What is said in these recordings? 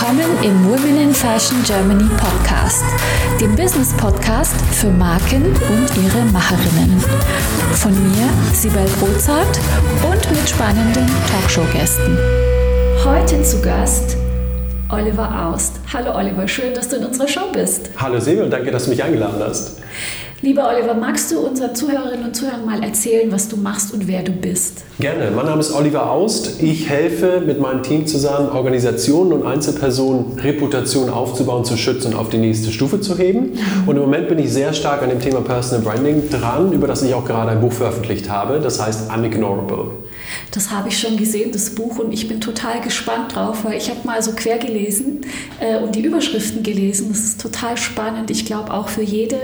Willkommen im Women in Fashion Germany Podcast, dem Business Podcast für Marken und ihre Macherinnen. Von mir, Sibel Rozart und mit spannenden Talkshow-Gästen. Heute zu Gast Oliver Aust. Hallo Oliver, schön, dass du in unserer Show bist. Hallo Sibel, danke, dass du mich eingeladen hast. Lieber Oliver, magst du unseren Zuhörerinnen und Zuhörern mal erzählen, was du machst und wer du bist? Gerne. Mein Name ist Oliver Aust. Ich helfe mit meinem Team zusammen, Organisationen und Einzelpersonen Reputation aufzubauen, zu schützen und auf die nächste Stufe zu heben. Und im Moment bin ich sehr stark an dem Thema Personal Branding dran, über das ich auch gerade ein Buch veröffentlicht habe. Das heißt Unignorable. Das habe ich schon gesehen, das Buch, und ich bin total gespannt drauf, weil ich habe mal so quer gelesen äh, und die Überschriften gelesen. Das ist total spannend. Ich glaube auch für jede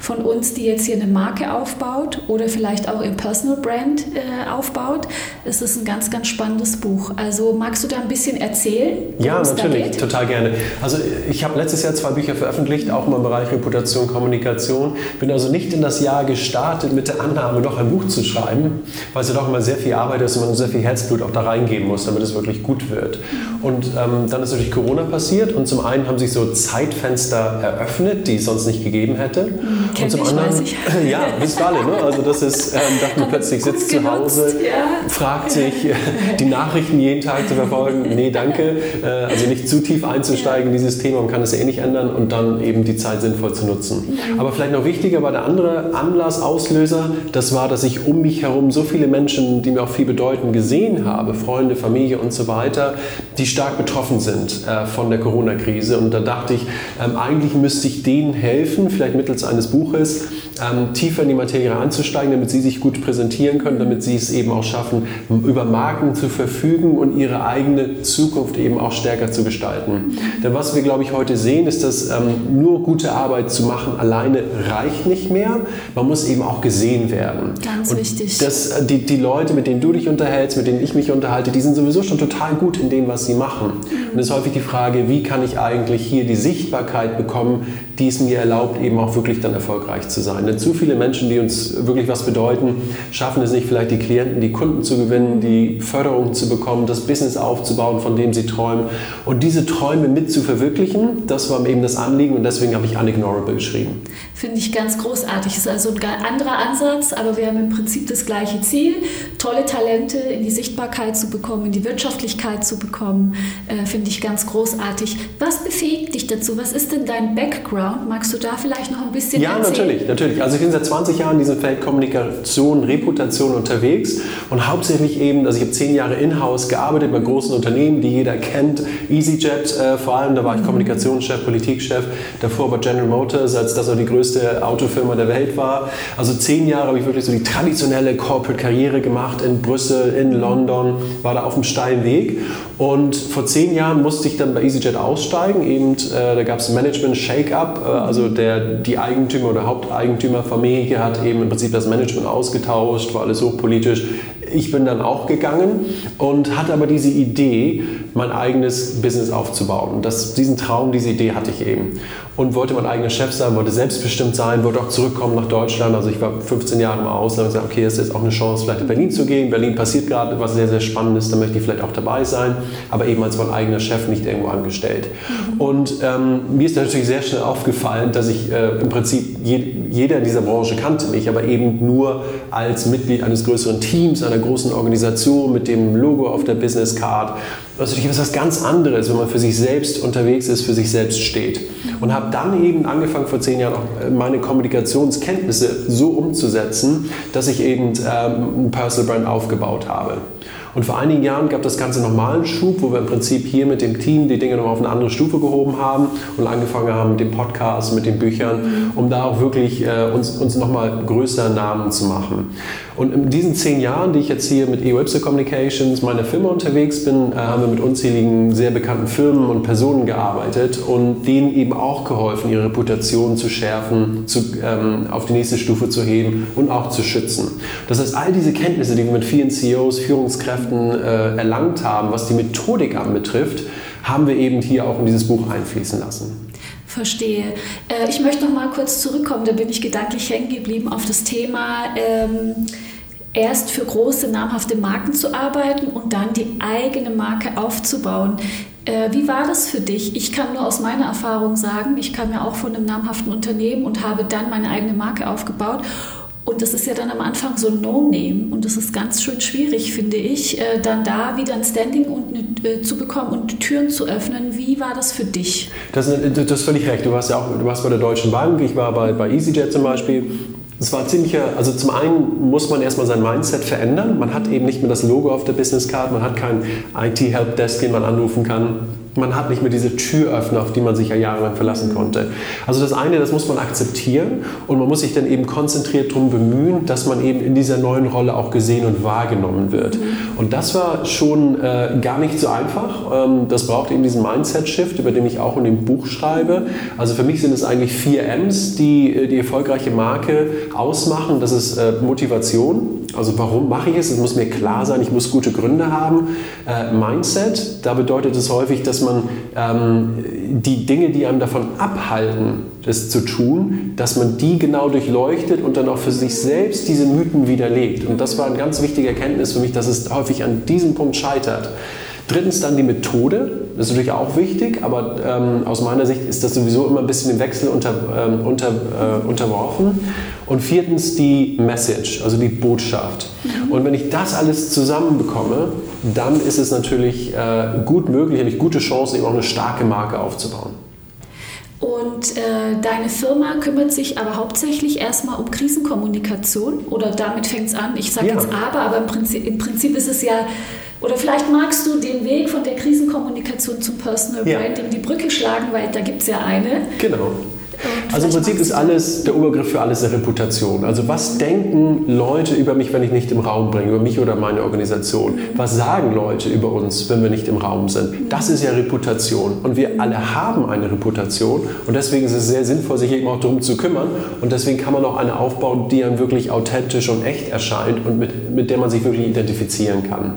von uns, die jetzt hier eine Marke aufbaut oder vielleicht auch im Personal Brand äh, aufbaut, ist es ein ganz, ganz spannendes Buch. Also magst du da ein bisschen erzählen? Ja, natürlich, total gerne. Also ich habe letztes Jahr zwei Bücher veröffentlicht, auch im Bereich Reputation, Kommunikation. Bin also nicht in das Jahr gestartet mit der Annahme, noch ein Buch zu schreiben, weil es ja doch immer sehr viel Arbeit ist und man sehr viel Herzblut auch da reingeben muss, damit es wirklich gut wird. Und ähm, dann ist natürlich Corona passiert und zum einen haben sich so Zeitfenster eröffnet, die es sonst nicht gegeben hätte. Kenn und zum ich, anderen, ja, wisst alle, ne? Also das ist, ähm, dachte man plötzlich sitzt zu Hause, ja. fragt sich, äh, die Nachrichten jeden Tag zu verfolgen. Nee, danke. Äh, also nicht zu tief einzusteigen in dieses Thema, man kann es eh nicht ändern und dann eben die Zeit sinnvoll zu nutzen. Mhm. Aber vielleicht noch wichtiger war der andere Anlass, Auslöser, das war, dass ich um mich herum so viele Menschen, die mir auch viel bedeuten, gesehen habe, Freunde, Familie und so weiter, die stark betroffen sind äh, von der Corona-Krise. Und da dachte ich, ähm, eigentlich müsste ich denen helfen, vielleicht mittels eines Buches, ähm, tiefer in die Materie einzusteigen, damit sie sich gut präsentieren können, damit sie es eben auch schaffen, über Marken zu verfügen und ihre eigene Zukunft eben auch stärker zu gestalten. Denn was wir, glaube ich, heute sehen, ist, dass ähm, nur gute Arbeit zu machen alleine reicht nicht mehr. Man muss eben auch gesehen werden. Ganz und wichtig. Das, äh, die, die Leute, mit denen du dich unterhältst, mit denen ich mich unterhalte, die sind sowieso schon total gut in dem, was sie machen. Und es ist häufig die Frage, wie kann ich eigentlich hier die Sichtbarkeit bekommen, die es mir erlaubt, eben auch wirklich dann erfolgreich zu sein. Denn zu viele Menschen, die uns wirklich was bedeuten, schaffen es nicht, vielleicht die Klienten, die Kunden zu gewinnen, die Förderung zu bekommen, das Business aufzubauen, von dem sie träumen. Und diese Träume mit zu verwirklichen, das war mir eben das Anliegen und deswegen habe ich Unignorable geschrieben. Finde ich ganz großartig. Ist also ein anderer Ansatz, aber wir haben im Prinzip das gleiche Ziel, tolle Talente in die Sichtbarkeit zu bekommen, in die Wirtschaftlichkeit zu bekommen. Äh, Finde ich ganz großartig. Was befähigt dich dazu? Was ist denn dein Background? Magst du da vielleicht noch ein bisschen Ja, erzählen? natürlich, natürlich. Also ich bin seit 20 Jahren in diesem Feld Kommunikation, Reputation unterwegs und hauptsächlich eben, also ich habe zehn Jahre in-house gearbeitet bei großen Unternehmen, die jeder kennt. EasyJet äh, vor allem, da war ich Kommunikationschef, Politikchef, davor bei General Motors, als das auch die größte Autofirma der Welt war. Also zehn Jahre habe ich wirklich so die traditionelle Corporate-Karriere gemacht in Brüssel, in London, war da auf einem steilen Weg und vor zehn Jahren musste ich dann bei EasyJet aussteigen, eben, äh, da gab es Management Äh, also der, die Eigentümer oder Haupteigentümerfamilie hat eben im Prinzip das Management ausgetauscht, war alles hochpolitisch. Ich bin dann auch gegangen und hatte aber diese Idee, mein eigenes Business aufzubauen. Und das, diesen Traum, diese Idee hatte ich eben. Und wollte mein eigener Chef sein, wollte selbstbestimmt sein, wollte auch zurückkommen nach Deutschland. Also ich war 15 Jahre im Ausland und gesagt, okay, es ist jetzt auch eine Chance, vielleicht in Berlin zu gehen. Berlin passiert gerade etwas sehr, sehr Spannendes, da möchte ich vielleicht auch dabei sein, aber eben als mein eigener Chef, nicht irgendwo angestellt. Und ähm, mir ist natürlich sehr schnell aufgefallen, dass ich äh, im Prinzip, je, jeder in dieser Branche kannte mich, aber eben nur als Mitglied eines größeren Teams, einer großen Organisation mit dem Logo auf der Business Card. Das ist natürlich was ganz anderes, wenn man für sich selbst unterwegs ist, für sich selbst steht. Und habe dann eben angefangen, vor zehn Jahren auch äh, meine Kommunikationskenntnisse so umzusetzen, dass ich eben ähm, ein Personal Brand aufgebaut habe. Und vor einigen Jahren gab das Ganze nochmal einen Schub, wo wir im Prinzip hier mit dem Team die Dinge nochmal auf eine andere Stufe gehoben haben und angefangen haben mit dem Podcast, mit den Büchern, um da auch wirklich äh, uns, uns nochmal größere Namen zu machen. Und in diesen zehn Jahren, die ich jetzt hier mit EOIPSE Communications, meiner Firma unterwegs bin, äh, haben wir mit unzähligen sehr bekannten Firmen und Personen gearbeitet und denen eben auch geholfen, ihre Reputation zu schärfen, zu, ähm, auf die nächste Stufe zu heben und auch zu schützen. Das heißt, all diese Kenntnisse, die wir mit vielen CEOs, Führungskräften äh, erlangt haben, was die Methodik anbetrifft, haben wir eben hier auch in dieses Buch einfließen lassen. Verstehe. Äh, ich möchte noch mal kurz zurückkommen, da bin ich gedanklich hängen geblieben auf das Thema. Ähm, erst für große, namhafte Marken zu arbeiten und dann die eigene Marke aufzubauen. Äh, wie war das für dich? Ich kann nur aus meiner Erfahrung sagen, ich kam ja auch von einem namhaften Unternehmen und habe dann meine eigene Marke aufgebaut. Und das ist ja dann am Anfang so ein No-Name und das ist ganz schön schwierig, finde ich, äh, dann da wieder ein Standing und eine, äh, zu bekommen und Türen zu öffnen. Wie war das für dich? Das, das ist völlig recht. Du warst ja auch du warst bei der Deutschen Bank, ich war bei, bei EasyJet zum Beispiel. Es war ziemlicher, also zum einen muss man erstmal sein Mindset verändern. Man hat eben nicht mehr das Logo auf der Business Card, man hat keinen IT-Helpdesk, den man anrufen kann man hat nicht mehr diese Türöffner, auf die man sich ja jahrelang verlassen konnte. Also das eine, das muss man akzeptieren und man muss sich dann eben konzentriert darum bemühen, dass man eben in dieser neuen Rolle auch gesehen und wahrgenommen wird. Und das war schon äh, gar nicht so einfach. Ähm, das braucht eben diesen Mindset-Shift, über den ich auch in dem Buch schreibe. Also für mich sind es eigentlich vier M's, die äh, die erfolgreiche Marke ausmachen. Das ist äh, Motivation, also warum mache ich es? Es muss mir klar sein, ich muss gute Gründe haben. Äh, Mindset, da bedeutet es häufig, dass man ähm, die Dinge, die einem davon abhalten, das zu tun, dass man die genau durchleuchtet und dann auch für sich selbst diese Mythen widerlegt. Und das war eine ganz wichtige Erkenntnis für mich, dass es häufig an diesem Punkt scheitert. Drittens dann die Methode, das ist natürlich auch wichtig, aber ähm, aus meiner Sicht ist das sowieso immer ein bisschen im Wechsel unter, ähm, unter, äh, unterworfen. Und viertens die Message, also die Botschaft. Mhm. Und wenn ich das alles zusammenbekomme, dann ist es natürlich äh, gut möglich, habe ich gute Chancen, eben auch eine starke Marke aufzubauen. Und äh, deine Firma kümmert sich aber hauptsächlich erstmal um Krisenkommunikation oder damit fängt es an. Ich sage ja. jetzt aber, aber im Prinzip, im Prinzip ist es ja oder vielleicht magst du den Weg von der Krisenkommunikation zum Personal Branding, ja. die Brücke schlagen, weil da gibt es ja eine. Genau. Also im Prinzip ist alles, der Obergriff für alles eine Reputation. Also was denken Leute über mich, wenn ich nicht im Raum bin, über mich oder meine Organisation? Was sagen Leute über uns, wenn wir nicht im Raum sind? Das ist ja Reputation. Und wir alle haben eine Reputation. Und deswegen ist es sehr sinnvoll, sich eben auch darum zu kümmern. Und deswegen kann man auch eine aufbauen, die dann wirklich authentisch und echt erscheint und mit, mit der man sich wirklich identifizieren kann.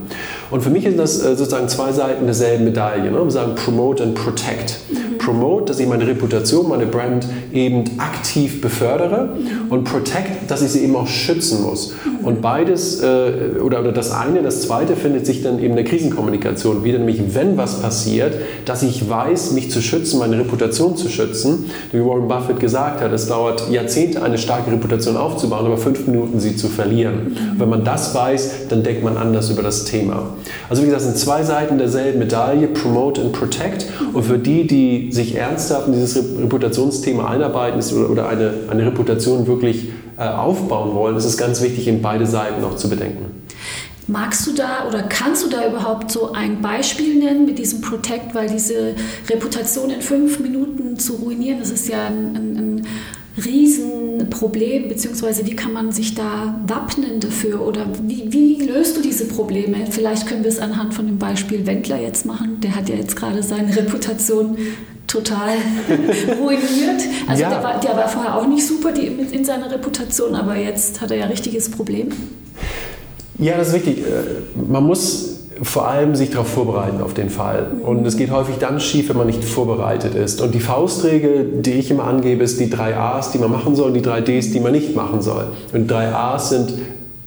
Und für mich sind das äh, sozusagen zwei Seiten derselben Medaille. Ne? Wir sagen Promote and Protect. Promote, dass ich meine Reputation, meine Brand eben aktiv befördere und Protect, dass ich sie eben auch schützen muss. Und beides, äh, oder, oder das eine, das zweite findet sich dann eben in der Krisenkommunikation wieder, nämlich wenn was passiert, dass ich weiß, mich zu schützen, meine Reputation zu schützen. Wie Warren Buffett gesagt hat, es dauert Jahrzehnte, eine starke Reputation aufzubauen, aber fünf Minuten sie zu verlieren. Mhm. Wenn man das weiß, dann denkt man anders über das Thema. Also wie gesagt, es sind zwei Seiten derselben Medaille, Promote and Protect. Und für die, die sich ernsthaft in dieses Reputationsthema einarbeiten oder eine, eine Reputation wirklich aufbauen wollen, ist es ganz wichtig, in beide Seiten noch zu bedenken. Magst du da oder kannst du da überhaupt so ein Beispiel nennen mit diesem Protect, weil diese Reputation in fünf Minuten zu ruinieren, das ist ja ein, ein, ein Riesenproblem, beziehungsweise wie kann man sich da wappnen dafür oder wie, wie, löst du diese Probleme? Vielleicht können wir es anhand von dem Beispiel Wendler jetzt machen. Der hat ja jetzt gerade seine Reputation total ruiniert. Also ja. der, war, der war vorher auch nicht super die, in seiner Reputation, aber jetzt hat er ja ein richtiges Problem. Ja, das ist wichtig. Äh, man muss vor allem sich darauf vorbereiten auf den Fall. Und es geht häufig dann schief, wenn man nicht vorbereitet ist. Und die Faustregel, die ich immer angebe, ist die drei A's, die man machen soll und die drei D's, die man nicht machen soll. Und drei A's sind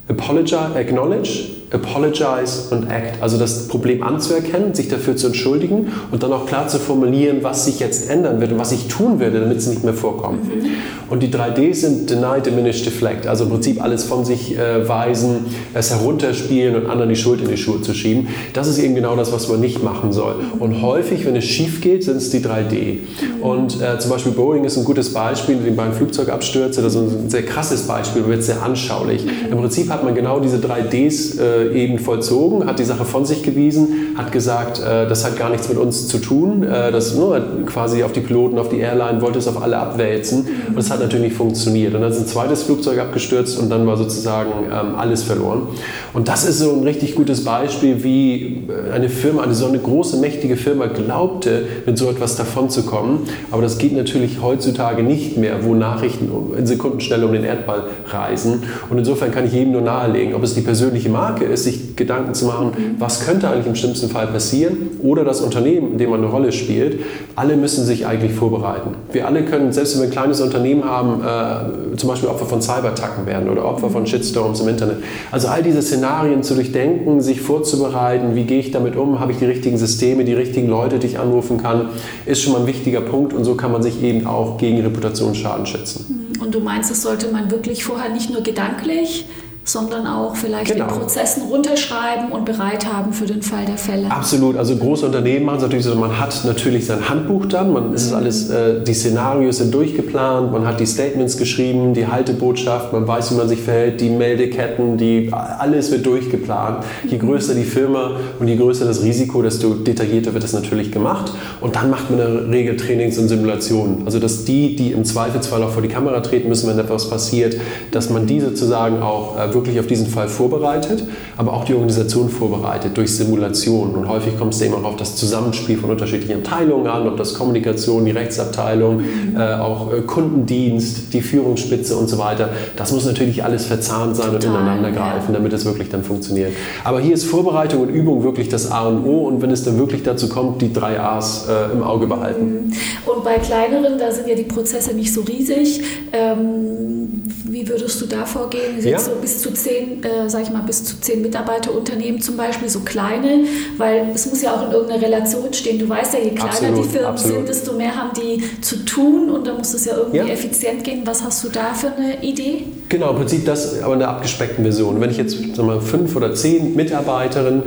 Apologize, Acknowledge, apologize und act. Also das Problem anzuerkennen, sich dafür zu entschuldigen und dann auch klar zu formulieren, was sich jetzt ändern wird und was ich tun werde, damit es nicht mehr vorkommt. Mhm. Und die 3D sind Deny, Diminish, Deflect. Also im Prinzip alles von sich äh, weisen, es herunterspielen und anderen die Schuld in die Schuhe zu schieben. Das ist eben genau das, was man nicht machen soll. Und häufig, wenn es schief geht, sind es die 3D. Mhm. Und äh, zum Beispiel Boeing ist ein gutes Beispiel, die beiden Flugzeugabstürze, das ist ein sehr krasses Beispiel, wird sehr anschaulich. Mhm. Im Prinzip hat man genau diese 3Ds äh, äh, eben vollzogen, hat die Sache von sich gewiesen, hat gesagt, äh, das hat gar nichts mit uns zu tun. Äh, das nur quasi auf die Piloten, auf die Airline, wollte es auf alle abwälzen. Und das hat natürlich nicht funktioniert. Und dann ist ein zweites Flugzeug abgestürzt und dann war sozusagen ähm, alles verloren. Und das ist so ein richtig gutes Beispiel, wie eine Firma, eine so eine große, mächtige Firma glaubte, mit so etwas davonzukommen. Aber das geht natürlich heutzutage nicht mehr, wo Nachrichten in Sekundenschnelle um den Erdball reisen. Und insofern kann ich jedem nur nahelegen, ob es die persönliche Marke ist, sich Gedanken zu machen, was könnte eigentlich im schlimmsten Fall passieren oder das Unternehmen, in dem man eine Rolle spielt. Alle müssen sich eigentlich vorbereiten. Wir alle können, selbst wenn wir ein kleines Unternehmen haben, äh, zum Beispiel Opfer von Cyberattacken werden oder Opfer von Shitstorms im Internet. Also all diese Szenarien zu durchdenken, sich vorzubereiten, wie gehe ich damit um, habe ich die richtigen Systeme, die richtigen Leute, die ich anrufen kann, ist schon mal ein wichtiger Punkt und so kann man sich eben auch gegen Reputationsschaden schützen. Und du meinst, das sollte man wirklich vorher nicht nur gedanklich sondern auch vielleicht genau. den Prozessen runterschreiben und bereit haben für den Fall der Fälle. Absolut. Also große Unternehmen machen es natürlich so, man hat natürlich sein Handbuch dann, man ist alles, äh, die Szenarios sind durchgeplant, man hat die Statements geschrieben, die Haltebotschaft, man weiß, wie man sich verhält, die Meldeketten, die, alles wird durchgeplant. Je mhm. größer die Firma und je größer das Risiko, desto detaillierter wird es natürlich gemacht. Und dann macht man in der Regel Trainings und Simulationen. Also dass die, die im Zweifelsfall auch vor die Kamera treten müssen, wenn etwas passiert, dass man die sozusagen auch äh, wirklich auf diesen Fall vorbereitet, aber auch die Organisation vorbereitet durch Simulationen. Und häufig kommt es eben auch auf das Zusammenspiel von unterschiedlichen Abteilungen an, ob das Kommunikation, die Rechtsabteilung, mhm. äh, auch äh, Kundendienst, die Führungsspitze und so weiter. Das muss natürlich alles verzahnt sein Total, und ineinander greifen, ja. damit es wirklich dann funktioniert. Aber hier ist Vorbereitung und Übung wirklich das A und O. Und wenn es dann wirklich dazu kommt, die drei A's äh, im Auge behalten. Mhm. Und bei kleineren, da sind ja die Prozesse nicht so riesig. Ähm, wie würdest du da vorgehen? Ja. so bis zu zehn, äh, sag ich mal, bis zu zehn Mitarbeiterunternehmen zum Beispiel, so kleine, weil es muss ja auch in irgendeiner Relation stehen. Du weißt ja, je kleiner absolut, die Firmen absolut. sind, desto mehr haben die zu tun und da muss es ja irgendwie ja. effizient gehen. Was hast du da für eine Idee? Genau, im Prinzip das, aber in der abgespeckten Version. Wenn ich jetzt sag mal, fünf oder zehn Mitarbeiterinnen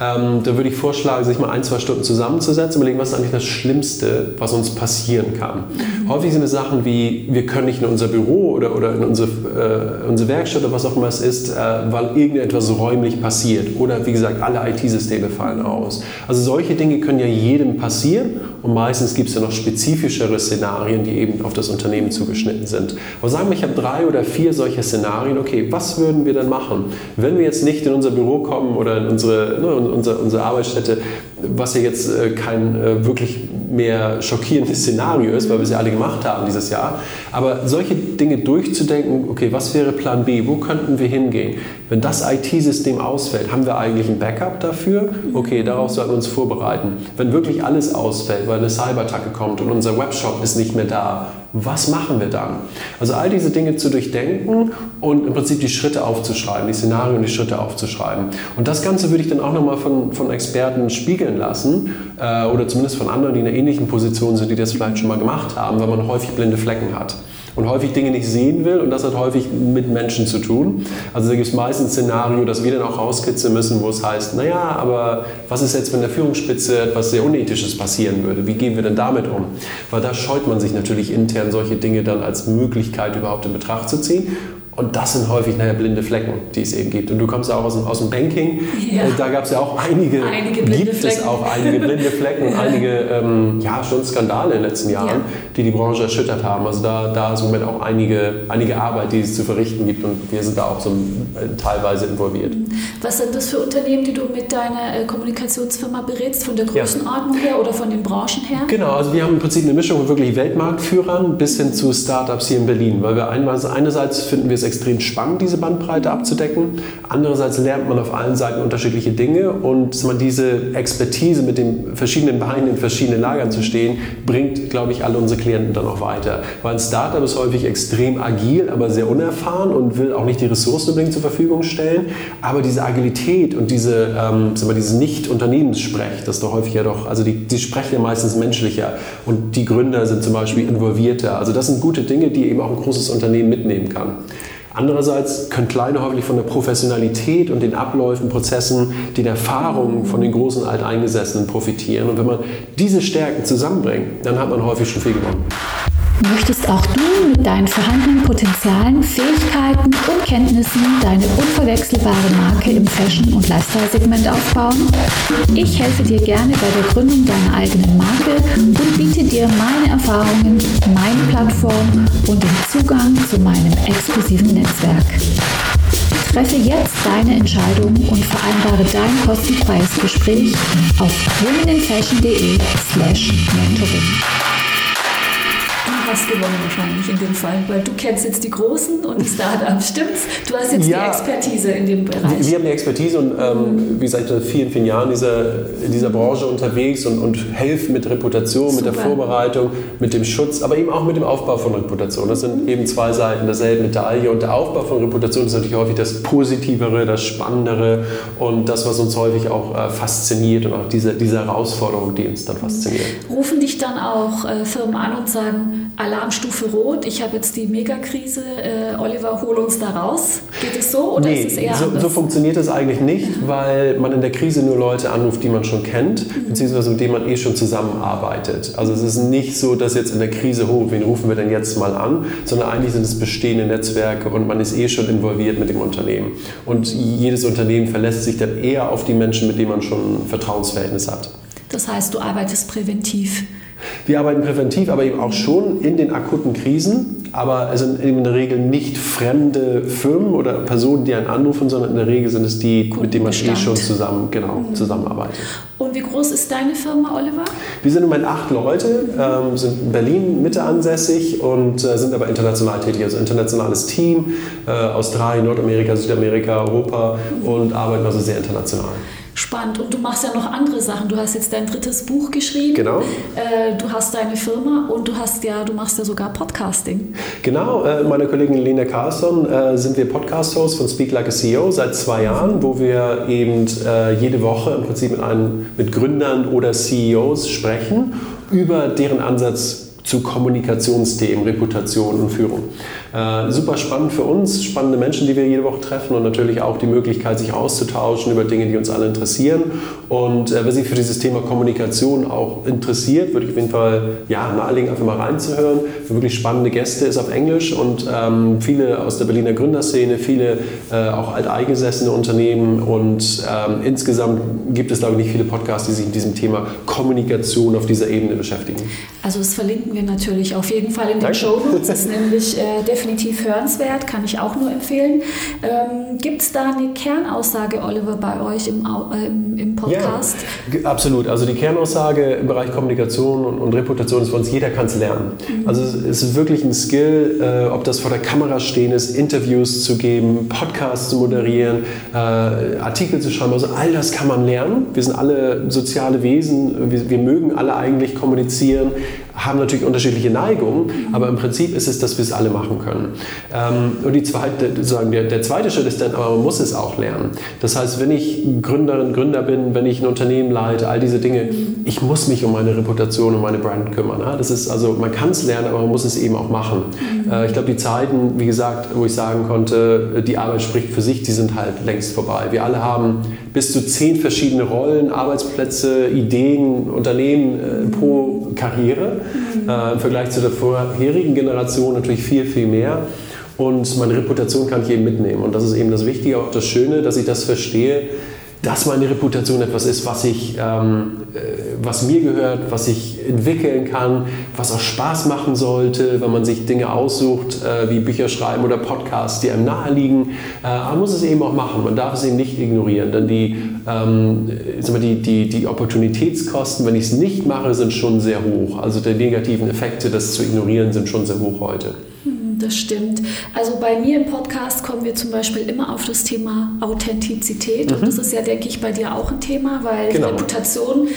ähm, da würde ich vorschlagen, sich mal ein, zwei Stunden zusammenzusetzen, überlegen, was ist eigentlich das Schlimmste, was uns passieren kann. Mhm. Häufig sind es Sachen wie, wir können nicht in unser Büro oder, oder in unsere, äh, unsere Werkstatt oder was auch immer es ist, äh, weil irgendetwas räumlich passiert. Oder wie gesagt, alle IT-Systeme fallen aus. Also solche Dinge können ja jedem passieren und meistens gibt es ja noch spezifischere Szenarien, die eben auf das Unternehmen zugeschnitten sind. Aber sagen wir, ich habe drei oder vier solche Szenarien. Okay, was würden wir denn machen, wenn wir jetzt nicht in unser Büro kommen oder in unsere, ne, unsere, unsere Arbeitsstätte, was ja jetzt äh, kein äh, wirklich mehr schockierendes Szenario ist, weil wir sie alle gemacht haben dieses Jahr. Aber solche Dinge durchzudenken, okay, was wäre Plan B, wo könnten wir hingehen? Wenn das IT-System ausfällt, haben wir eigentlich ein Backup dafür? Okay, darauf sollten wir uns vorbereiten. Wenn wirklich alles ausfällt, weil eine Cyberattacke kommt und unser Webshop ist nicht mehr da, was machen wir dann? Also all diese Dinge zu durchdenken und im Prinzip die Schritte aufzuschreiben, die Szenarien die Schritte aufzuschreiben. Und das Ganze würde ich dann auch nochmal von, von Experten spiegeln lassen äh, oder zumindest von anderen, die in einer ähnlichen Position sind, die das vielleicht schon mal gemacht haben, weil man häufig blinde Flecken hat und häufig Dinge nicht sehen will und das hat häufig mit Menschen zu tun. Also da gibt es meistens ein Szenario, das wir dann auch rauskitzeln müssen, wo es heißt, naja, aber was ist jetzt, wenn der Führungsspitze etwas sehr Unethisches passieren würde? Wie gehen wir denn damit um? Weil da scheut man sich natürlich intern solche Dinge dann als Möglichkeit überhaupt in Betracht zu ziehen. Und das sind häufig naja, blinde Flecken, die es eben gibt. Und du kommst auch aus dem, aus dem Banking. Ja. Da gab es ja auch einige, einige gibt Flecken. es auch einige blinde Flecken und einige ähm, ja, schon Skandale in den letzten Jahren, ja. Die die Branche erschüttert haben. Also da, da ist im Moment auch einige, einige Arbeit, die es zu verrichten gibt. Und wir sind da auch so äh, teilweise involviert. Was sind das für Unternehmen, die du mit deiner äh, Kommunikationsfirma berätst? Von der Größenordnung ja. her oder von den Branchen her? Genau, also wir haben im Prinzip eine Mischung von wirklich Weltmarktführern bis hin zu Startups hier in Berlin. Weil wir einerseits finden wir es extrem spannend, diese Bandbreite abzudecken. Andererseits lernt man auf allen Seiten unterschiedliche Dinge und man diese Expertise mit den verschiedenen Beinen in verschiedenen Lagern zu stehen, bringt, glaube ich, alle unsere Klienten dann auch weiter. Weil ein Startup ist häufig extrem agil, aber sehr unerfahren und will auch nicht die Ressourcen unbedingt zur Verfügung stellen. Aber diese Agilität und diese, ähm, dieses Nicht-Unternehmenssprech, das doch häufig ja doch, also die, die sprechen ja meistens menschlicher und die Gründer sind zum Beispiel involvierter. Also das sind gute Dinge, die eben auch ein großes Unternehmen mitnehmen kann. Andererseits können Kleine häufig von der Professionalität und den Abläufen, Prozessen, den Erfahrungen von den großen Alteingesessenen profitieren. Und wenn man diese Stärken zusammenbringt, dann hat man häufig schon viel gewonnen. Möchtest auch du mit deinen vorhandenen Potenzialen, Fähigkeiten und Kenntnissen deine unverwechselbare Marke im Fashion- und Lifestyle-Segment aufbauen? Ich helfe dir gerne bei der Gründung deiner eigenen Marke und biete dir meine Erfahrungen, meine Plattform und den Zugang zu meinem exklusiven Netzwerk. Treffe jetzt deine Entscheidung und vereinbare dein kostenfreies Gespräch auf womeninfashion.de slash mentoring. Hast gewonnen wahrscheinlich in dem Fall, weil du kennst jetzt die Großen und die Startups, stimmt's? Du hast jetzt ja, die Expertise in dem Bereich. Wir haben die Expertise und ähm, wie gesagt, seit vielen, vielen Jahren in dieser, in dieser Branche unterwegs und, und helfen mit Reputation, Super. mit der Vorbereitung, mit dem Schutz, aber eben auch mit dem Aufbau von Reputation. Das sind eben zwei Seiten derselben Medaille und der Aufbau von Reputation ist natürlich häufig das Positivere, das Spannendere und das, was uns häufig auch äh, fasziniert und auch diese, diese Herausforderung, die uns dann fasziniert. Rufen dich dann auch äh, Firmen an und sagen, Alarmstufe Rot, ich habe jetzt die Megakrise, äh, Oliver, hol uns da raus. Geht es so oder nee, ist es eher so, anders? so funktioniert es eigentlich nicht, weil man in der Krise nur Leute anruft, die man schon kennt, mhm. beziehungsweise mit denen man eh schon zusammenarbeitet. Also es ist nicht so, dass jetzt in der Krise, oh, wen rufen wir denn jetzt mal an, sondern eigentlich sind es bestehende Netzwerke und man ist eh schon involviert mit dem Unternehmen. Und jedes Unternehmen verlässt sich dann eher auf die Menschen, mit denen man schon ein Vertrauensverhältnis hat. Das heißt, du arbeitest präventiv. Wir arbeiten präventiv, aber eben auch schon in den akuten Krisen. Aber es sind in der Regel nicht fremde Firmen oder Personen, die einen anrufen, sondern in der Regel sind es die, mit denen man eh schon zusammen, genau, mhm. zusammenarbeitet. Und wie groß ist deine Firma, Oliver? Wir sind im Moment acht Leute, ähm, sind in Berlin Mitte ansässig und äh, sind aber international tätig. Also internationales Team, äh, Australien, Nordamerika, Südamerika, Europa und arbeiten also sehr international. Spannend. Und du machst ja noch andere Sachen. Du hast jetzt dein drittes Buch geschrieben. Genau. Äh, du hast deine Firma und du hast ja, du machst ja sogar Podcasting. Genau. Äh, meine Kollegin Lena Carlson äh, sind wir Podcast-Hosts von Speak Like a CEO seit zwei Jahren, wo wir eben äh, jede Woche im Prinzip mit, einem, mit Gründern oder CEOs sprechen über deren Ansatz zu Kommunikationsthemen, Reputation und Führung. Äh, super spannend für uns, spannende Menschen, die wir jede Woche treffen und natürlich auch die Möglichkeit, sich auszutauschen über Dinge, die uns alle interessieren. Und äh, wer sich für dieses Thema Kommunikation auch interessiert, würde ich auf jeden Fall ja, nahelegen, einfach mal reinzuhören. Für wirklich spannende Gäste ist auf Englisch und ähm, viele aus der Berliner Gründerszene, viele äh, auch alteingesessene Unternehmen und ähm, insgesamt gibt es, glaube ich, nicht viele Podcasts, die sich mit diesem Thema Kommunikation auf dieser Ebene beschäftigen. Also das verlinken wir natürlich auf jeden Fall in den Show Notes. Das ist nämlich äh, definitiv hörenswert, kann ich auch nur empfehlen. Ähm, Gibt es da eine Kernaussage, Oliver, bei euch im, äh, im Podcast? Ja, absolut. Also die Kernaussage im Bereich Kommunikation und, und Reputation ist für uns, jeder kann es lernen. Mhm. Also es ist wirklich ein Skill, äh, ob das vor der Kamera stehen ist, Interviews zu geben, Podcasts zu moderieren, äh, Artikel zu schreiben. Also all das kann man lernen. Wir sind alle soziale Wesen, wir, wir mögen alle eigentlich kommunizieren haben natürlich unterschiedliche Neigungen, aber im Prinzip ist es, dass wir es alle machen können. Ähm, und die zweite, sozusagen der, der zweite Schritt ist dann, aber man muss es auch lernen. Das heißt, wenn ich Gründerin, Gründer bin, wenn ich ein Unternehmen leite, all diese Dinge, ich muss mich um meine Reputation und meine Brand kümmern. Das ist also, man kann es lernen, aber man muss es eben auch machen. Äh, ich glaube, die Zeiten, wie gesagt, wo ich sagen konnte, die Arbeit spricht für sich, die sind halt längst vorbei. Wir alle haben bis zu zehn verschiedene Rollen, Arbeitsplätze, Ideen, Unternehmen äh, pro Karriere. Mhm. Äh, Im Vergleich zu der vorherigen Generation natürlich viel, viel mehr. Und meine Reputation kann ich eben mitnehmen. Und das ist eben das Wichtige, auch das Schöne, dass ich das verstehe, dass meine Reputation etwas ist, was, ich, ähm, äh, was mir gehört, was ich entwickeln kann, was auch Spaß machen sollte, wenn man sich Dinge aussucht, äh, wie Bücher schreiben oder Podcasts, die einem naheliegen. Äh, man muss es eben auch machen, man darf es eben nicht ignorieren, denn die, ähm, die, die, die Opportunitätskosten, wenn ich es nicht mache, sind schon sehr hoch. Also die negativen Effekte, das zu ignorieren, sind schon sehr hoch heute das stimmt. Also bei mir im Podcast kommen wir zum Beispiel immer auf das Thema Authentizität. Mhm. Und das ist ja, denke ich, bei dir auch ein Thema, weil genau. Reputation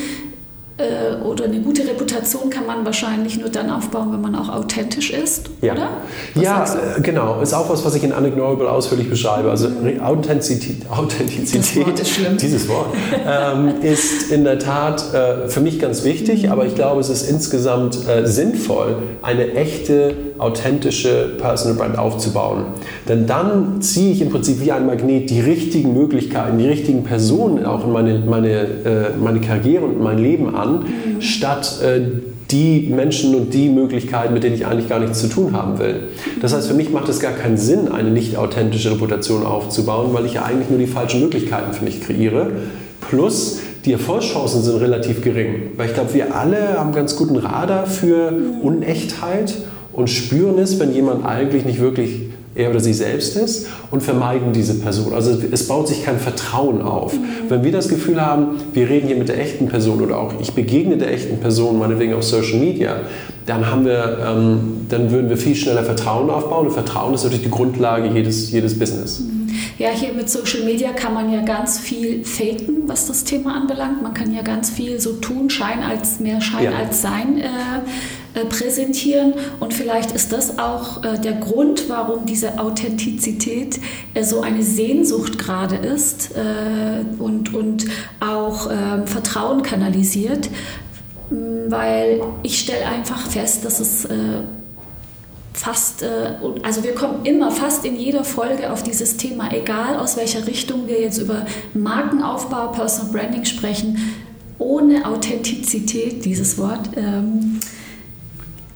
äh, oder eine gute Reputation kann man wahrscheinlich nur dann aufbauen, wenn man auch authentisch ist, ja. oder? Was ja, äh, genau. Ist auch was, was ich in Unignorable ausführlich beschreibe. Also Authentizität, Authentizität Wort ist dieses Wort, ähm, ist in der Tat äh, für mich ganz wichtig, mhm. aber ich glaube, es ist insgesamt äh, sinnvoll, eine echte, authentische Personal Brand aufzubauen. Denn dann ziehe ich im Prinzip wie ein Magnet die richtigen Möglichkeiten, die richtigen Personen auch in meine, meine, äh, meine Karriere und mein Leben an mhm. statt äh, die Menschen und die Möglichkeiten, mit denen ich eigentlich gar nichts zu tun haben will. Das heißt, für mich macht es gar keinen Sinn, eine nicht authentische Reputation aufzubauen, weil ich ja eigentlich nur die falschen Möglichkeiten für mich kreiere. Plus, die Erfolgschancen sind relativ gering. Weil ich glaube, wir alle haben ganz guten Radar für Unechtheit und spüren es, wenn jemand eigentlich nicht wirklich er oder sie selbst ist und vermeiden diese Person. Also es baut sich kein Vertrauen auf. Mhm. Wenn wir das Gefühl haben, wir reden hier mit der echten Person oder auch ich begegne der echten Person, meinetwegen auf Social Media, dann, haben wir, ähm, dann würden wir viel schneller Vertrauen aufbauen. Und Vertrauen ist natürlich die Grundlage jedes, jedes Business. Mhm. Ja, hier mit Social Media kann man ja ganz viel faken, was das Thema anbelangt. Man kann ja ganz viel so tun, Schein als mehr Schein ja. als Sein äh, präsentieren. Und vielleicht ist das auch äh, der Grund, warum diese Authentizität äh, so eine Sehnsucht gerade ist äh, und, und auch ähm, Vertrauen kanalisiert. Weil ich stelle einfach fest, dass es äh, fast, äh, also wir kommen immer fast in jeder Folge auf dieses Thema, egal aus welcher Richtung wir jetzt über Markenaufbau, Personal Branding sprechen, ohne Authentizität, dieses Wort.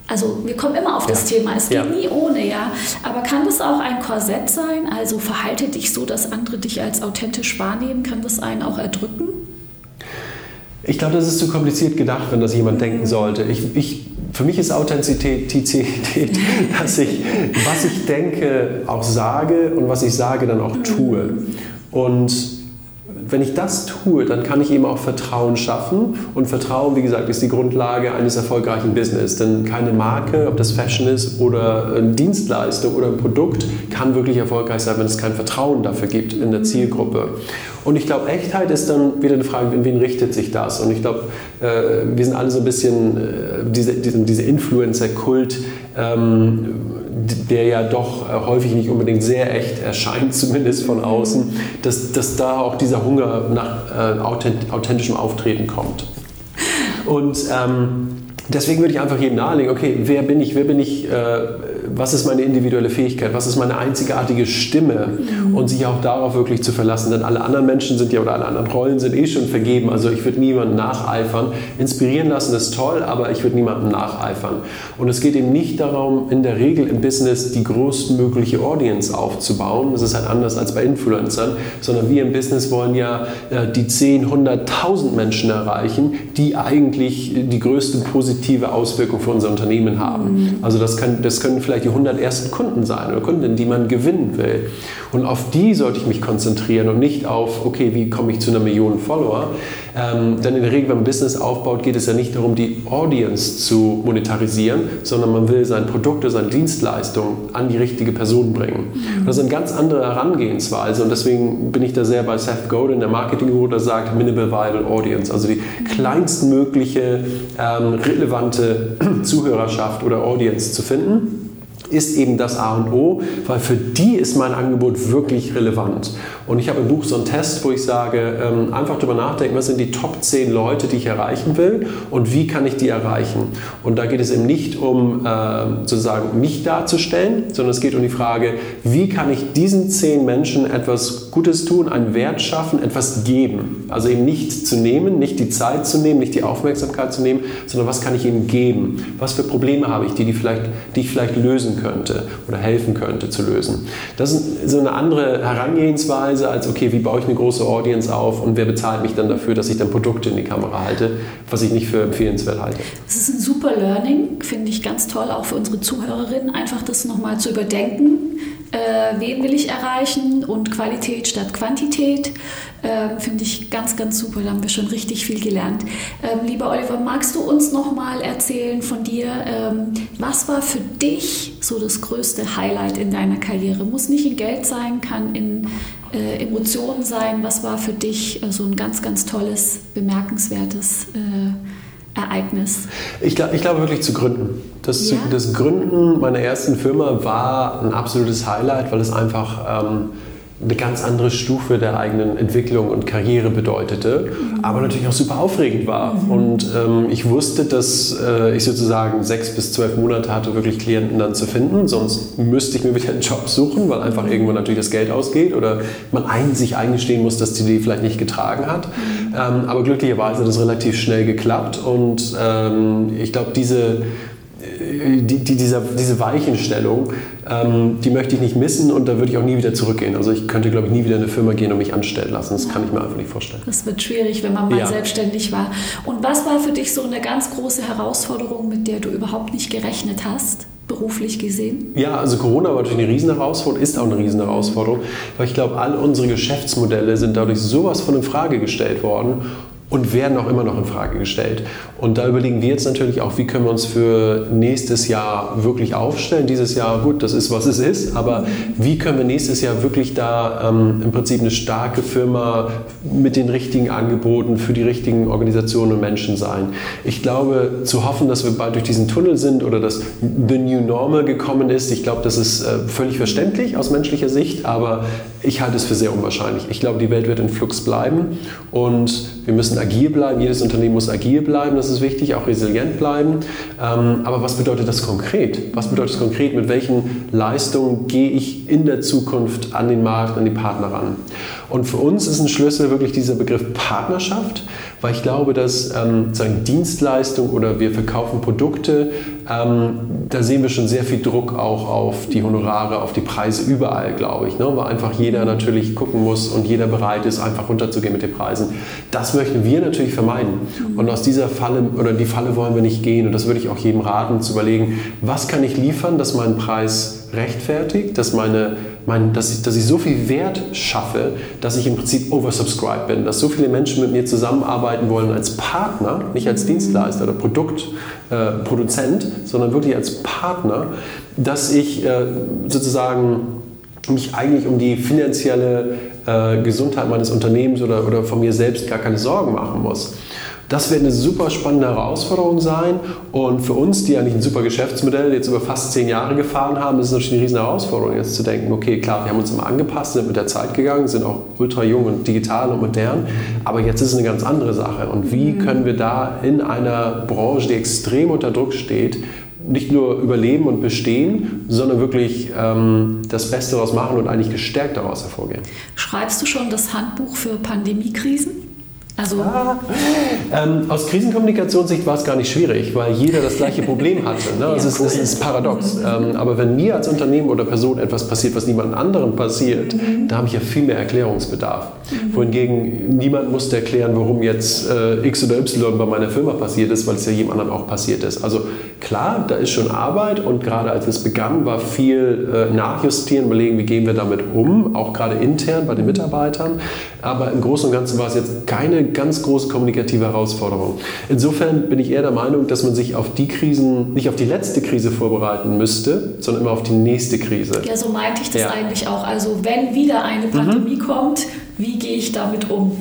Also wir kommen immer auf das ja. Thema, es geht ja. nie ohne, ja. Aber kann das auch ein Korsett sein? Also verhalte dich so, dass andere dich als authentisch wahrnehmen. Kann das einen auch erdrücken? Ich glaube, das ist zu kompliziert gedacht, wenn das jemand denken sollte. Ich, ich für mich ist Authentizität, dass ich, was ich denke, auch sage und was ich sage, dann auch tue. Und wenn ich das tue, dann kann ich eben auch Vertrauen schaffen. Und Vertrauen, wie gesagt, ist die Grundlage eines erfolgreichen Business. Denn keine Marke, ob das Fashion ist oder eine Dienstleistung oder ein Produkt, kann wirklich erfolgreich sein, wenn es kein Vertrauen dafür gibt in der Zielgruppe. Und ich glaube, Echtheit ist dann wieder eine Frage, in wen richtet sich das? Und ich glaube, äh, wir sind alle so ein bisschen, äh, diese, diese Influencer-Kult, ähm, der ja doch äh, häufig nicht unbedingt sehr echt erscheint, zumindest von außen, dass, dass da auch dieser Hunger nach äh, authentischem Auftreten kommt. Und ähm, deswegen würde ich einfach jedem nahelegen, okay, wer bin ich, wer bin ich, äh, was ist meine individuelle Fähigkeit, was ist meine einzigartige Stimme mhm. und sich auch darauf wirklich zu verlassen. Denn alle anderen Menschen sind ja oder alle anderen Rollen sind eh schon vergeben. Also ich würde niemanden nacheifern. Inspirieren lassen ist toll, aber ich würde niemanden nacheifern. Und es geht eben nicht darum, in der Regel im Business die größtmögliche Audience aufzubauen. Das ist halt anders als bei Influencern, sondern wir im Business wollen ja äh, die 10, 100.000 Menschen erreichen, die eigentlich die größte positive Auswirkung für unser Unternehmen haben. Mhm. Also das, kann, das können vielleicht vielleicht die 100 ersten Kunden sein oder Kundinnen, die man gewinnen will. Und auf die sollte ich mich konzentrieren und nicht auf, okay, wie komme ich zu einer Million Follower. Ähm, denn in der Regel, wenn man Business aufbaut, geht es ja nicht darum, die Audience zu monetarisieren, sondern man will sein Produkt oder seine Dienstleistung an die richtige Person bringen. Mhm. Das ist eine ganz andere Herangehensweise und deswegen bin ich da sehr bei Seth Godin, der Marketing-Guru, der sagt Minimal Viable Audience, also die kleinstmögliche ähm, relevante Zuhörerschaft oder Audience zu finden ist eben das A und O, weil für die ist mein Angebot wirklich relevant. Und ich habe im Buch so einen Test, wo ich sage, ähm, einfach darüber nachdenken, was sind die Top 10 Leute, die ich erreichen will und wie kann ich die erreichen. Und da geht es eben nicht um äh, sozusagen mich darzustellen, sondern es geht um die Frage, wie kann ich diesen 10 Menschen etwas Gutes tun, einen Wert schaffen, etwas geben. Also eben nichts zu nehmen, nicht die Zeit zu nehmen, nicht die Aufmerksamkeit zu nehmen, sondern was kann ich ihnen geben? Was für Probleme habe ich, die, die, vielleicht, die ich vielleicht lösen könnte oder helfen könnte zu lösen. Das ist so eine andere Herangehensweise als, okay, wie baue ich eine große Audience auf und wer bezahlt mich dann dafür, dass ich dann Produkte in die Kamera halte, was ich nicht für empfehlenswert halte. Das ist ein super Learning, finde ich ganz toll, auch für unsere Zuhörerinnen, einfach das nochmal zu überdenken. Äh, wen will ich erreichen und Qualität statt Quantität. Äh, Finde ich ganz, ganz super. Da haben wir schon richtig viel gelernt. Ähm, lieber Oliver, magst du uns noch mal erzählen von dir, ähm, was war für dich so das größte Highlight in deiner Karriere? Muss nicht in Geld sein, kann in äh, Emotionen sein. Was war für dich äh, so ein ganz, ganz tolles, bemerkenswertes äh, Ereignis? Ich, glaub, ich glaube wirklich zu gründen. Das, ja? das Gründen meiner ersten Firma war ein absolutes Highlight, weil es einfach ähm, eine ganz andere Stufe der eigenen Entwicklung und Karriere bedeutete, mhm. aber natürlich auch super aufregend war. Mhm. Und ähm, ich wusste, dass äh, ich sozusagen sechs bis zwölf Monate hatte, wirklich Klienten dann zu finden. Sonst müsste ich mir wieder einen Job suchen, weil einfach irgendwann natürlich das Geld ausgeht oder man ein, sich eingestehen muss, dass die Idee vielleicht nicht getragen hat. Mhm. Ähm, aber glücklicherweise hat es relativ schnell geklappt und ähm, ich glaube, diese die, die, dieser, diese Weichenstellung, ähm, die möchte ich nicht missen und da würde ich auch nie wieder zurückgehen. Also ich könnte, glaube ich, nie wieder in eine Firma gehen und mich anstellen lassen. Das kann ich mir einfach nicht vorstellen. Das wird schwierig, wenn man mal ja. selbstständig war. Und was war für dich so eine ganz große Herausforderung, mit der du überhaupt nicht gerechnet hast? beruflich gesehen? Ja, also Corona war natürlich eine Riesenherausforderung, ist auch eine Riesenherausforderung, weil ich glaube, all unsere Geschäftsmodelle sind dadurch sowas von in Frage gestellt worden und werden auch immer noch in Frage gestellt. Und da überlegen wir jetzt natürlich auch, wie können wir uns für nächstes Jahr wirklich aufstellen. Dieses Jahr, gut, das ist, was es ist, aber wie können wir nächstes Jahr wirklich da ähm, im Prinzip eine starke Firma mit den richtigen Angeboten für die richtigen Organisationen und Menschen sein? Ich glaube, zu hoffen, dass wir bald durch diesen Tunnel sind oder dass the new normal gekommen ist, ich glaube, das ist äh, völlig verständlich aus menschlicher Sicht, aber ich halte es für sehr unwahrscheinlich. Ich glaube, die Welt wird in Flux bleiben und wir müssen agil bleiben. Jedes Unternehmen muss agil bleiben, das ist wichtig, auch resilient bleiben. Ähm, aber was bedeutet das konkret? Was bedeutet das konkret? Mit welchen Leistungen gehe ich in der Zukunft an den Markt, an die Partner ran? Und für uns ist ein Schlüssel wirklich dieser Begriff Partnerschaft, weil ich glaube, dass ähm, sagen Dienstleistung oder wir verkaufen Produkte, ähm, da sehen wir schon sehr viel Druck auch auf die Honorare, auf die Preise überall, glaube ich, ne? weil einfach jeder natürlich gucken muss und jeder bereit ist, einfach runterzugehen mit den Preisen. Das möchten wir natürlich vermeiden. Und aus dieser Falle oder die Falle wollen wir nicht gehen. Und das würde ich auch jedem raten, zu überlegen, was kann ich liefern, dass mein Preis rechtfertigt, dass meine mein, dass, ich, dass ich so viel Wert schaffe, dass ich im Prinzip oversubscribed bin, dass so viele Menschen mit mir zusammenarbeiten wollen als Partner, nicht als Dienstleister oder Produktproduzent, äh, sondern wirklich als Partner, dass ich äh, sozusagen mich eigentlich um die finanzielle äh, Gesundheit meines Unternehmens oder, oder von mir selbst gar keine Sorgen machen muss. Das wird eine super spannende Herausforderung sein und für uns, die eigentlich ein super Geschäftsmodell jetzt über fast zehn Jahre gefahren haben, ist es natürlich eine riesen Herausforderung jetzt zu denken, okay, klar, wir haben uns immer angepasst, sind mit der Zeit gegangen, sind auch ultra jung und digital und modern, aber jetzt ist es eine ganz andere Sache und wie mhm. können wir da in einer Branche, die extrem unter Druck steht, nicht nur überleben und bestehen, sondern wirklich ähm, das Beste daraus machen und eigentlich gestärkt daraus hervorgehen. Schreibst du schon das Handbuch für Pandemiekrisen? Also ah, ähm, aus Krisenkommunikationssicht war es gar nicht schwierig, weil jeder das gleiche Problem hatte. Ne? Also ja, es, cool. ist, es, ist, paradox. Ähm, aber wenn mir als Unternehmen oder Person etwas passiert, was niemand anderem passiert, mhm. da habe ich ja viel mehr Erklärungsbedarf. Mhm. Wohingegen niemand musste erklären, warum jetzt äh, X oder Y bei meiner Firma passiert ist, weil es ja jedem anderen auch passiert ist. Also klar, da ist schon Arbeit und gerade als es begann, war viel äh, nachjustieren, überlegen, wie gehen wir damit um, auch gerade intern bei den Mitarbeitern. Aber im Großen und Ganzen war es jetzt keine ganz große kommunikative Herausforderung. Insofern bin ich eher der Meinung, dass man sich auf die Krisen, nicht auf die letzte Krise vorbereiten müsste, sondern immer auf die nächste Krise. Ja, so meinte ich das ja. eigentlich auch. Also wenn wieder eine Pandemie mhm. kommt, wie gehe ich damit um?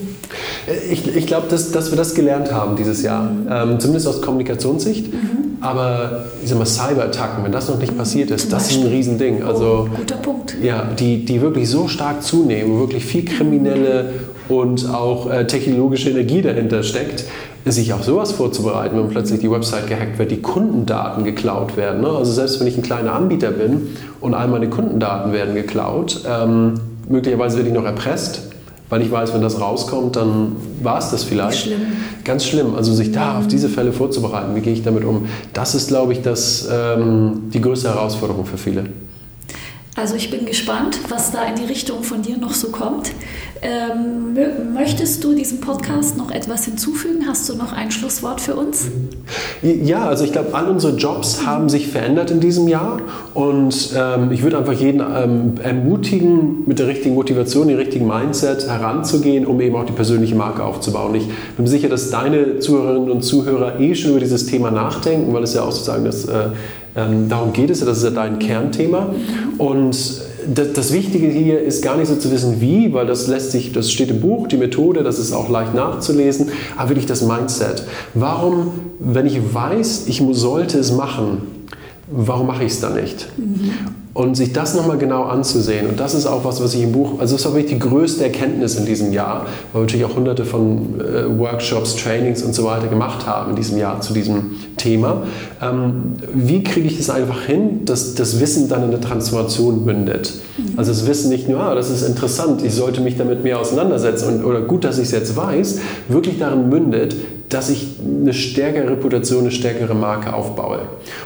Ich, ich glaube, dass, dass wir das gelernt haben dieses Jahr, mhm. ähm, zumindest aus Kommunikationssicht. Mhm. Aber ich sag mal, Cyberattacken, wenn das noch nicht mhm. passiert ist, das ist ein Riesending. Also, oh, guter Punkt. Ja, die, die wirklich so stark zunehmen, wirklich viel kriminelle und auch äh, technologische Energie dahinter steckt, sich auf sowas vorzubereiten, wenn plötzlich die Website gehackt wird, die Kundendaten geklaut werden. Ne? Also selbst wenn ich ein kleiner Anbieter bin und all meine Kundendaten werden geklaut, ähm, möglicherweise werde ich noch erpresst, weil ich weiß, wenn das rauskommt, dann war es das vielleicht. Schlimm. Ganz schlimm. Also sich da auf diese Fälle vorzubereiten, wie gehe ich damit um, das ist, glaube ich, das, ähm, die größte Herausforderung für viele. Also ich bin gespannt, was da in die Richtung von dir noch so kommt. Ähm, möchtest du diesem Podcast noch etwas hinzufügen? Hast du noch ein Schlusswort für uns? Ja, also ich glaube, all unsere Jobs haben sich verändert in diesem Jahr und ähm, ich würde einfach jeden ähm, ermutigen, mit der richtigen Motivation, dem richtigen Mindset heranzugehen, um eben auch die persönliche Marke aufzubauen. Ich bin sicher, dass deine Zuhörerinnen und Zuhörer eh schon über dieses Thema nachdenken, weil es ja auch sozusagen das äh, ähm, darum geht es ja, das ist ja dein Kernthema. Und das, das, Wichtige hier ist gar nicht so zu wissen, wie, weil das lässt sich, das steht im Buch, die Methode, das ist auch leicht nachzulesen, aber wirklich das Mindset. Warum, wenn ich weiß, ich sollte es machen, warum mache ich es dann nicht? Mhm. Und sich das nochmal genau anzusehen. Und das ist auch was, was ich im Buch, also das war wirklich die größte Erkenntnis in diesem Jahr, weil wir natürlich auch hunderte von äh, Workshops, Trainings und so weiter gemacht haben in diesem Jahr zu diesem Thema. Ähm, wie kriege ich es einfach hin, dass das Wissen dann in eine Transformation mündet? Mhm. Also das Wissen nicht nur, ah, das ist interessant, ich sollte mich damit mehr auseinandersetzen und, oder gut, dass ich es jetzt weiß, wirklich darin mündet, dass ich eine stärkere Reputation, eine stärkere Marke aufbaue.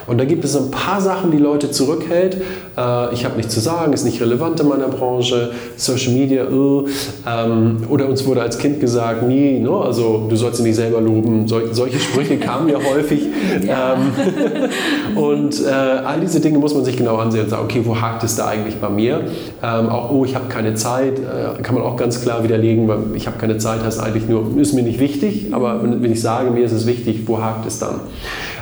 Und da gibt es ein paar Sachen, die Leute zurückhält. Äh, ich habe nichts zu sagen, ist nicht relevant in meiner Branche, Social Media, uh, ähm, oder uns wurde als Kind gesagt, nie, ne, also du sollst dich nicht selber loben. Sol solche Sprüche kamen ja häufig. Ja. Ähm, und äh, all diese Dinge muss man sich genau ansehen und sagen, okay, wo hakt es da eigentlich bei mir? Ähm, auch, oh, ich habe keine Zeit, äh, kann man auch ganz klar widerlegen, weil ich habe keine Zeit heißt eigentlich nur, ist mir nicht wichtig, aber wenn ich sage, mir ist es wichtig, wo hakt es dann?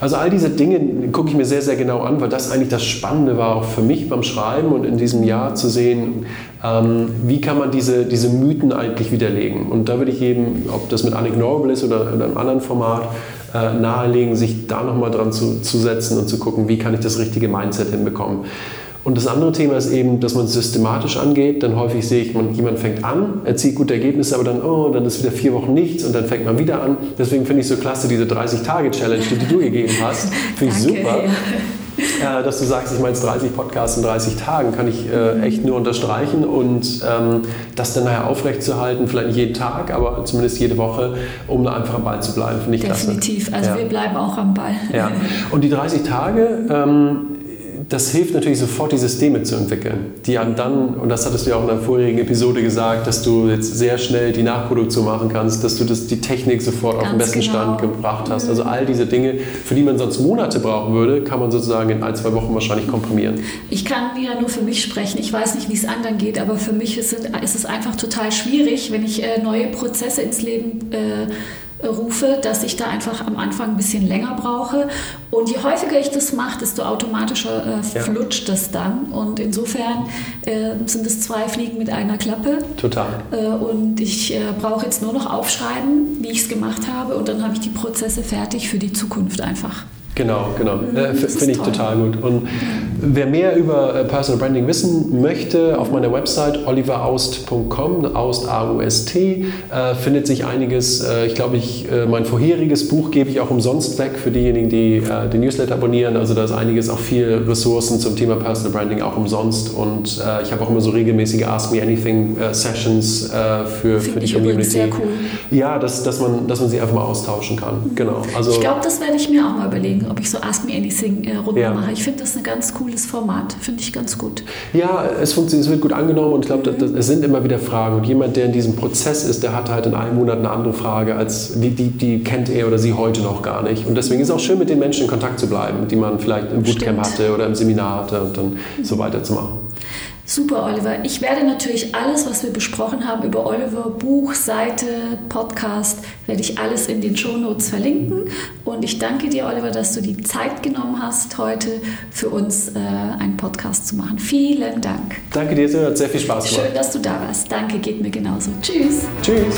Also all diese Dinge gucke ich mir sehr, sehr genau an, weil das eigentlich das Spannende war, auch für mich beim Schreiben und in diesem Jahr zu sehen, ähm, wie kann man diese, diese Mythen eigentlich widerlegen. Und da würde ich jedem, ob das mit Unignorable ist oder in einem anderen Format, äh, nahelegen, sich da nochmal dran zu, zu setzen und zu gucken, wie kann ich das richtige Mindset hinbekommen. Und das andere Thema ist eben, dass man es systematisch angeht. Dann häufig sehe ich, man, jemand fängt an, erzielt gute Ergebnisse, aber dann, oh, dann ist wieder vier Wochen nichts und dann fängt man wieder an. Deswegen finde ich so klasse diese 30-Tage-Challenge, die du gegeben hast. Finde ich super. Äh, dass du sagst, ich meine 30 Podcasts in 30 Tagen, kann ich äh, echt nur unterstreichen und ähm, das dann nachher aufrechtzuerhalten, vielleicht nicht jeden Tag, aber zumindest jede Woche, um da einfach am Ball zu bleiben, finde ich Definitiv, klasse. also ja. wir bleiben auch am Ball. Ja. Und die 30 Tage, ähm, das hilft natürlich sofort, die Systeme zu entwickeln, die einem dann, und das hattest du ja auch in der vorigen Episode gesagt, dass du jetzt sehr schnell die Nachproduktion machen kannst, dass du das, die Technik sofort Ganz auf den besten genau. Stand gebracht hast. Also all diese Dinge, für die man sonst Monate brauchen würde, kann man sozusagen in ein, zwei Wochen wahrscheinlich komprimieren. Ich kann ja nur für mich sprechen. Ich weiß nicht, wie es anderen geht, aber für mich ist es, einfach total schwierig, wenn ich äh, neue Prozesse ins Leben äh, rufe, dass ich da einfach am Anfang ein bisschen länger brauche. Und je häufiger ich das mache, desto automatischer äh, ja. flutscht das dann. Und insofern äh, sind es zwei Fliegen mit einer Klappe. Total. Äh, und ich äh, brauche jetzt nur noch aufschreiben, wie ich es gemacht habe. Und dann habe ich die Prozesse fertig für die Zukunft einfach. Genau, genau. Mhm, äh, Finde ich toll. total gut. Und wer mehr über äh, Personal Branding wissen möchte, auf meiner Website oliveraust.com, Aust A-U-S-T, äh, findet sich einiges. Äh, ich glaube, ich, äh, mein vorheriges Buch gebe ich auch umsonst weg für diejenigen, die äh, den Newsletter abonnieren. Also da ist einiges, auch viel Ressourcen zum Thema Personal Branding auch umsonst. Und ich habe auch immer so regelmäßige Ask Me Anything Sessions für, für die Community. Sehr cool. Ja, dass, dass, man, dass man sie einfach mal austauschen kann. Genau. Also, ich glaube, das werde ich mir auch mal überlegen ob ich so Ask Me Anything äh, ja. mache. Ich finde das ein ganz cooles Format, finde ich ganz gut. Ja, es, funktioniert, es wird gut angenommen und ich glaube, mhm. es sind immer wieder Fragen. Und jemand, der in diesem Prozess ist, der hat halt in einem Monat eine andere Frage, als die, die, die kennt er oder sie heute noch gar nicht. Und deswegen ist es auch schön, mit den Menschen in Kontakt zu bleiben, die man vielleicht im Bootcamp Stimmt. hatte oder im Seminar hatte und dann mhm. so weiterzumachen. Super, Oliver. Ich werde natürlich alles, was wir besprochen haben über Oliver, Buch, Seite, Podcast, werde ich alles in den Show Notes verlinken. Und ich danke dir, Oliver, dass du die Zeit genommen hast, heute für uns äh, einen Podcast zu machen. Vielen Dank. Danke dir, es hat sehr viel Spaß gemacht. Schön, dass du da warst. Danke, geht mir genauso. Tschüss. Tschüss.